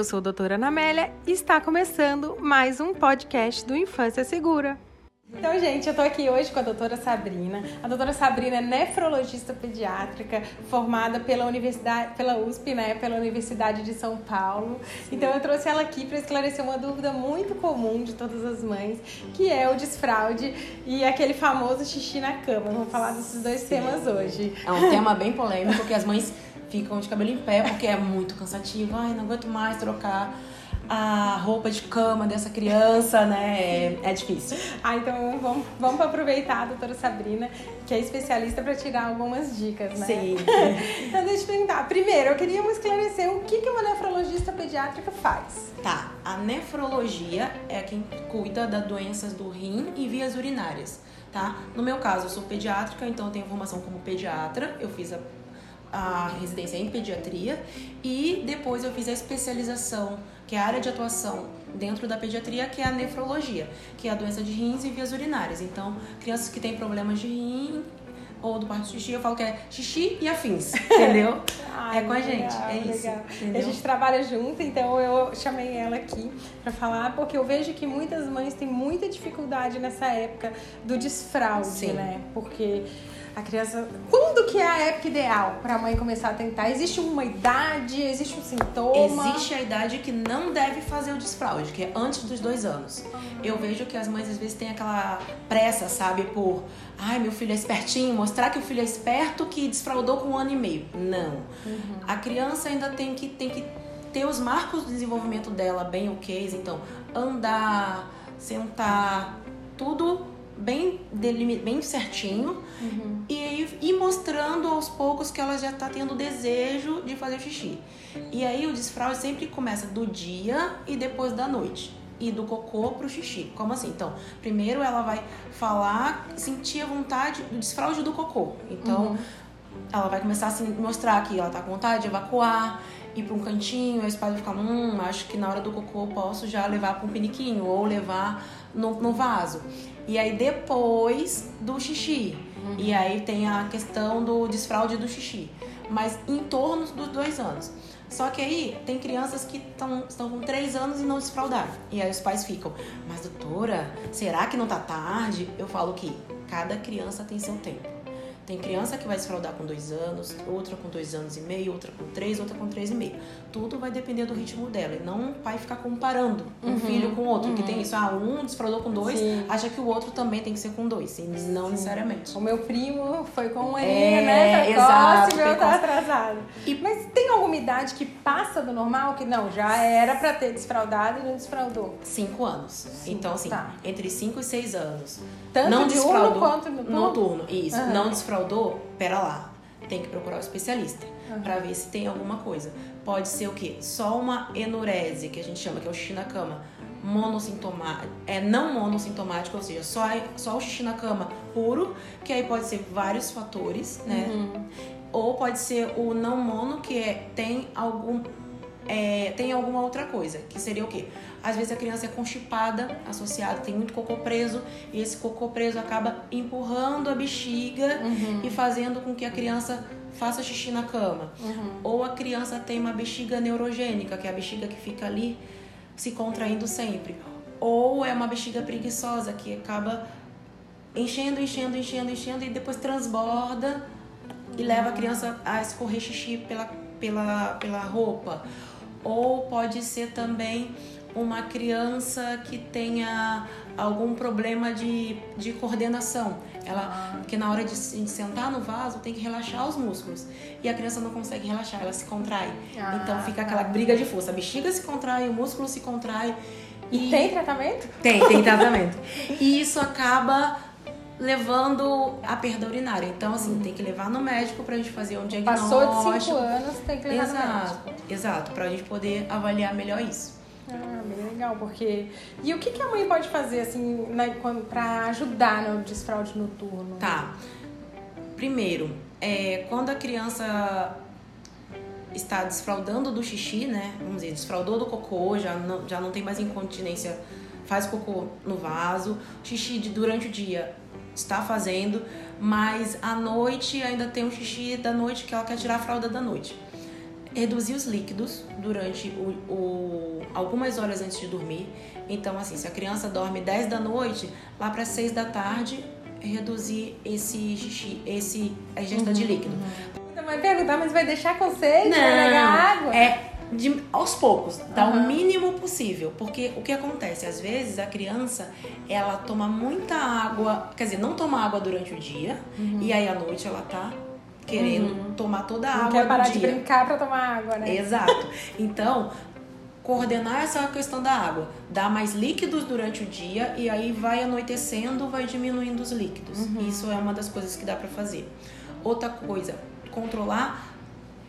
Eu sou a doutora Anamélia e está começando mais um podcast do Infância Segura. Então, gente, eu tô aqui hoje com a doutora Sabrina. A doutora Sabrina é nefrologista pediátrica, formada pela Universidade, pela USP, né, pela Universidade de São Paulo. Sim. Então, eu trouxe ela aqui para esclarecer uma dúvida muito comum de todas as mães, que é o desfraude e aquele famoso xixi na cama. Vamos falar desses dois Sim. temas hoje. É um tema bem polêmico, porque as mães ficam de cabelo em pé porque é muito cansativo. Ai, não aguento mais trocar a roupa de cama dessa criança, né? É, é difícil. Ah, então vamos, vamos aproveitar a doutora Sabrina, que é especialista, para tirar algumas dicas, né? Sim. então deixa eu perguntar. Primeiro, eu queria esclarecer o que, que uma nefrologista pediátrica faz. Tá, a nefrologia é quem cuida das doenças do rim e vias urinárias, tá? No meu caso, eu sou pediátrica, então eu tenho formação como pediatra, eu fiz a a residência em pediatria e depois eu fiz a especialização, que é a área de atuação dentro da pediatria, que é a nefrologia, que é a doença de rins e vias urinárias. Então, crianças que têm problemas de rim ou do parto xixi, eu falo que é xixi e afins, entendeu? Ai, é com a gente, é isso. A gente trabalha junto, então eu chamei ela aqui para falar, porque eu vejo que muitas mães têm muita dificuldade nessa época do desfraude, Sim. né? Porque a criança. Quando que é a época ideal para a mãe começar a tentar? Existe uma idade? Existe um sintoma? Existe a idade que não deve fazer o desfraude, que é antes dos dois anos. Eu vejo que as mães às vezes têm aquela pressa, sabe, por ai, meu filho é espertinho, mostrar que o filho é esperto que desfraudou com um ano e meio. Não. Uhum. A criança ainda tem que, tem que ter os marcos do desenvolvimento dela bem ok, então andar, sentar, tudo bem, bem certinho uhum. e ir mostrando aos poucos que ela já está tendo desejo de fazer xixi. E aí o desfraude sempre começa do dia e depois da noite. E do cocô pro xixi. Como assim? Então, primeiro ela vai falar, sentir a vontade do desfraude do cocô. Então, uhum. ela vai começar a se mostrar que ela tá com vontade de evacuar, ir para um cantinho, aí os pais vão ficar, hum, acho que na hora do cocô eu posso já levar para um piniquinho ou levar no, no vaso. E aí depois do xixi. Uhum. E aí tem a questão do desfraude do xixi. Mas em torno dos dois anos. Só que aí tem crianças que tão, estão com três anos e não desfraudaram. E aí os pais ficam, mas doutora, será que não tá tarde? Eu falo que cada criança tem seu tempo. Tem criança que vai se fraudar com dois anos, outra com dois anos e meio, outra com três, outra com três e meio. Tudo vai depender do ritmo dela. E não o pai ficar comparando um uhum, filho com o outro. Uhum. Que tem isso, ah, um desfraudou com dois, Sim. acha que o outro também tem que ser com dois. E não Sim. necessariamente. O meu primo foi com um aninho, é, né? Exato. E meu tá atrasado. E, Mas tem alguma idade que passa do normal? Que não, já era pra ter desfraudado e não desfraudou? Cinco anos. Sim, então, assim, tá. entre cinco e seis anos. Tanto não diurno quanto noturno? Noturno, isso. Uhum. Não desfraudou defraudou, pera lá, tem que procurar o um especialista uhum. para ver se tem alguma coisa. Pode ser o quê? Só uma enurese, que a gente chama, que é o xixi na cama, monossintomático, é não monossintomático, ou seja, só, só o xixi na cama puro, que aí pode ser vários fatores, né? Uhum. Ou pode ser o não mono, que é, tem algum é, tem alguma outra coisa, que seria o quê? Às vezes a criança é constipada, associada, tem muito cocô preso, e esse cocô preso acaba empurrando a bexiga uhum. e fazendo com que a criança faça xixi na cama. Uhum. Ou a criança tem uma bexiga neurogênica, que é a bexiga que fica ali se contraindo sempre. Ou é uma bexiga preguiçosa, que acaba enchendo, enchendo, enchendo, enchendo e depois transborda e leva a criança a escorrer xixi pela, pela, pela roupa. Ou pode ser também uma criança que tenha algum problema de, de coordenação. Ela, ah. que na hora de, de, sentar no vaso tem que relaxar os músculos. E a criança não consegue relaxar, ela se contrai. Ah, então fica aquela tá. briga de força. A bexiga se contrai, o músculo se contrai. E, e tem tratamento? Tem, tem tratamento. e isso acaba levando a perda urinária. Então, assim, uhum. tem que levar no médico pra gente fazer um diagnóstico. Passou de 5 anos, tem que levar exato, no médico. Exato, pra gente poder avaliar melhor isso. Ah, bem legal, porque. E o que, que a mãe pode fazer, assim, né, para ajudar no desfraude noturno? Tá. Primeiro, é, quando a criança está desfraudando do xixi, né? Vamos dizer, desfraudou do cocô, já não, já não tem mais incontinência, faz cocô no vaso, xixi de, durante o dia está fazendo, mas à noite ainda tem um xixi da noite que ela quer tirar a fralda da noite reduzir os líquidos durante o, o, algumas horas antes de dormir. Então, assim, se a criança dorme 10 da noite, lá para 6 da tarde, reduzir esse xixi, esse a ingesta de líquido. Então vai perguntar, mas vai deixar com sede? Não, vai negar água? É de, aos poucos, dá o Aham. mínimo possível. Porque o que acontece? Às vezes a criança, ela toma muita água, quer dizer, não toma água durante o dia, e aí à noite ela tá querendo tomar toda a Não água quer parar do de dia. brincar pra tomar água, né? Exato. Então, coordenar essa questão da água, dar mais líquidos durante o dia e aí vai anoitecendo, vai diminuindo os líquidos. Isso é uma das coisas que dá pra fazer. Outra coisa, controlar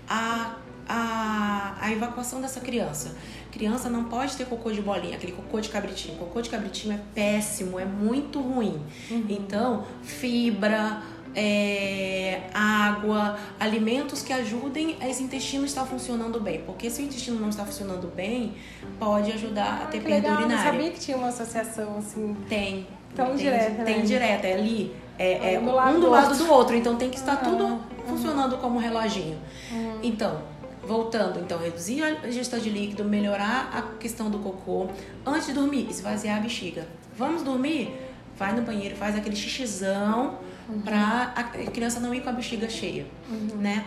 a, a, a evacuação dessa criança. Criança não pode ter cocô de bolinha, aquele cocô de cabritinho. Cocô de cabritinho é péssimo, é muito ruim. Então, fibra, é, água, alimentos que ajudem esse intestino estar funcionando bem. Porque se o intestino não está funcionando bem, pode ajudar a ter perda legal, urinária. sabia que tinha uma associação assim. Tem. Tão tem, direta, Tem né? direta, é ali. É, é Um do lado do outro. do outro. Então tem que estar Ah, tudo uhum. funcionando como um reloginho. Então, voltando, então, reduzir a ingestão de líquido, melhorar a questão do cocô. Antes de dormir, esvaziar a bexiga. Vamos dormir? Vai no banheiro, faz aquele xixizão pra a criança não ir com a bexiga cheia, né?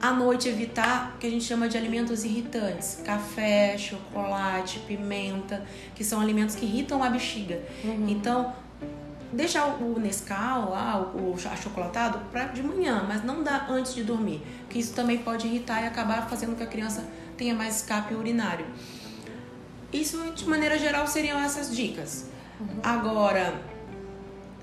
À noite, evitar o que a gente chama de alimentos irritantes. Café, chocolate, pimenta, que são alimentos que irritam a bexiga. Então, deixar o Nescau lá, o, achocolatado, pra de manhã, mas não dá antes de dormir. Porque isso também pode irritar e acabar fazendo com que a criança tenha mais escape urinário. Isso, de maneira geral, seriam essas dicas. Agora,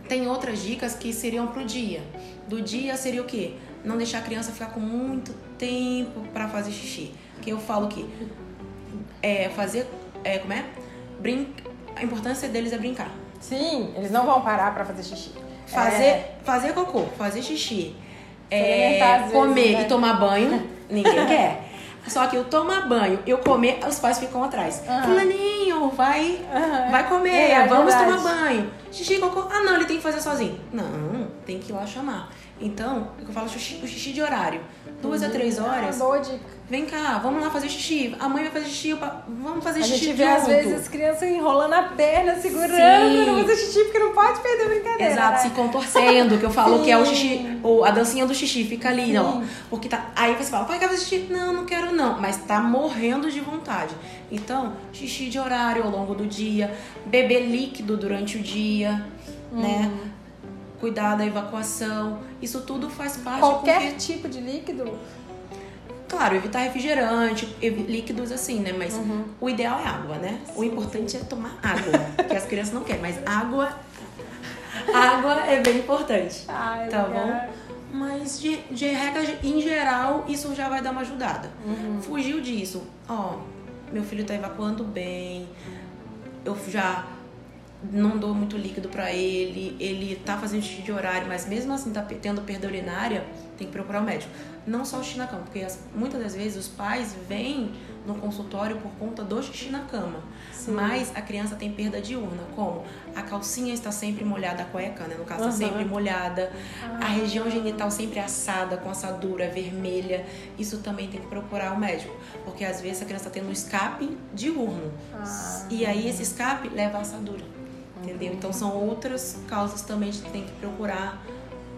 tem outras dicas que seriam pro dia. Do dia seria o quê? Não deixar a criança ficar com muito tempo para fazer xixi. Que eu falo que é fazer, é, como é? A importância deles é brincar. Sim, eles não vão parar pra fazer xixi. Fazer, É, fazer cocô, fazer xixi, é, comer vezes, né? e tomar banho, ninguém quer. Só que eu tomar banho, eu comer, os pais ficam atrás. Aham. Fulaninho, vai, Aham. vai comer, Verdade, vamos verdade. tomar banho. Xixi cocô, ah não, ele tem que fazer sozinho. Não, tem que ir lá chamar. Então, o que eu falo, xixi, o xixi de horário. Duas a três Ah, horas, boa dica. vem cá, vamos lá fazer xixi. A mãe vai fazer xixi, pa- vamos fazer A xixi gente vê junto. às vezes as crianças enrolando a perna, segurando, Sim. não fazer xixi, porque não pode perder a brincadeira. Exato, né? se contorcendo, que eu falo que é o Sim. xixi, ou a dancinha do xixi, fica ali, Sim. ó. Porque tá. Aí você fala, quer fazer xixi? Não, não quero não. Mas tá morrendo de vontade. Então, xixi de horário ao longo do dia, beber líquido durante o dia, né? Cuidar da evacuação. Isso tudo faz parte Qualquer porque, tipo de líquido. claro, evitar refrigerante, líquidos assim, né? Mas Uhum. o ideal é água, né? O importante é tomar água, que as crianças não querem, mas água água é bem importante. Ai, Tá legal. bom? Mas de, de regra, em geral, isso já vai dar uma ajudada. Uhum. Fugiu disso. Ó, meu filho tá evacuando bem. Eu já não dou muito líquido pra ele. Ele tá fazendo xixi de horário, mas mesmo assim tá tendo perda urinária, tem que procurar o médico. Não só o xixi na cama, porque as- muitas das vezes os pais vêm no consultório por conta do xixi na cama. Sim. Mas a criança tem perda diurna, como a calcinha está sempre molhada, a cueca, né, no caso, está Aham. sempre molhada, a região genital sempre assada, com assadura vermelha. Isso também tem que procurar o médico, porque às vezes a criança está tendo um escape diurno. Ah. E aí esse escape leva à assadura. Entendeu? Então são outras causas também que tem que procurar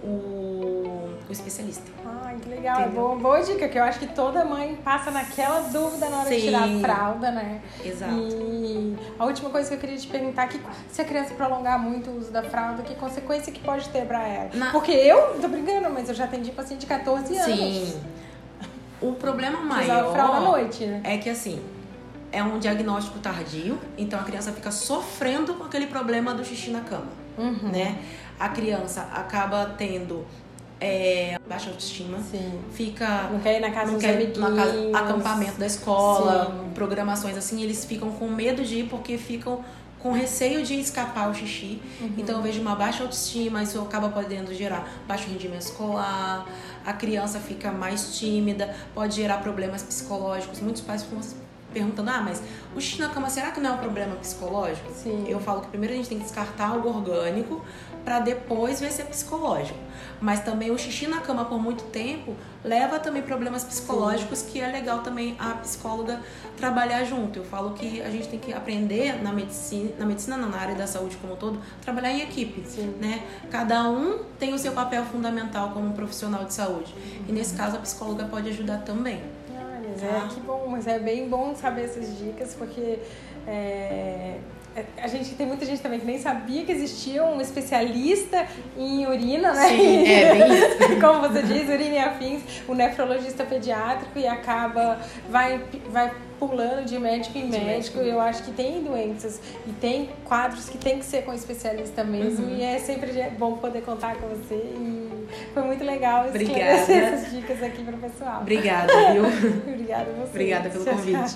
o, o especialista. Ai, que legal. É Entendeu? boa, boa dica, que eu acho que toda mãe passa naquela dúvida na hora de Sim. tirar a fralda, né? Exato. E a última coisa que eu queria te perguntar que se a criança prolongar muito o uso da fralda, que consequência que pode ter pra ela? Na- Porque eu, tô brincando, mas eu já atendi paciente de 14 anos. Sim. O problema Que usava maior fralda à noite, né? é que assim, é um diagnóstico tardio, então a criança fica sofrendo com aquele problema do xixi na cama, Uhum. né? A criança acaba tendo é, baixa autoestima, Sim. fica Não quer ir na casa não quer amiguinhos. na casa, acampamento da escola, Sim. programações assim, eles ficam com medo de ir porque ficam com receio de escapar o xixi. Uhum. Então eu vejo uma baixa autoestima, isso acaba podendo gerar baixo rendimento escolar, a criança fica mais tímida, pode gerar problemas psicológicos. Muitos pais ficam perguntando: "Ah, mas o xixi na cama será que não é um problema psicológico?" Sim. Eu falo que primeiro a gente tem que descartar algo orgânico para depois ver se é psicológico. Mas também o xixi na cama por muito tempo leva também problemas psicológicos Sim. que é legal também a psicóloga trabalhar junto. Eu falo que a gente tem que aprender na medicina, na medicina não, na área da saúde como um todo, trabalhar em equipe, Sim. né? Cada um tem o seu papel fundamental como profissional de saúde. E nesse caso a psicóloga pode ajudar também. É tá? é que bom, mas é bem bom saber essas dicas porque é, a gente tem muita gente também que nem sabia que existia um especialista em urina, né? Sim, é bem isso. Como você diz, urina e afins, o nefrologista pediátrico e acaba, vai, vai pulando de médico em médico. médico. Eu acho que tem doenças e tem quadros que tem que ser com especialista mesmo. Uhum. E é sempre bom poder contar com você. E foi muito legal esclarecer essas dicas aqui para o pessoal. Obrigada, viu? Obrigada a você. Obrigada pelo convite.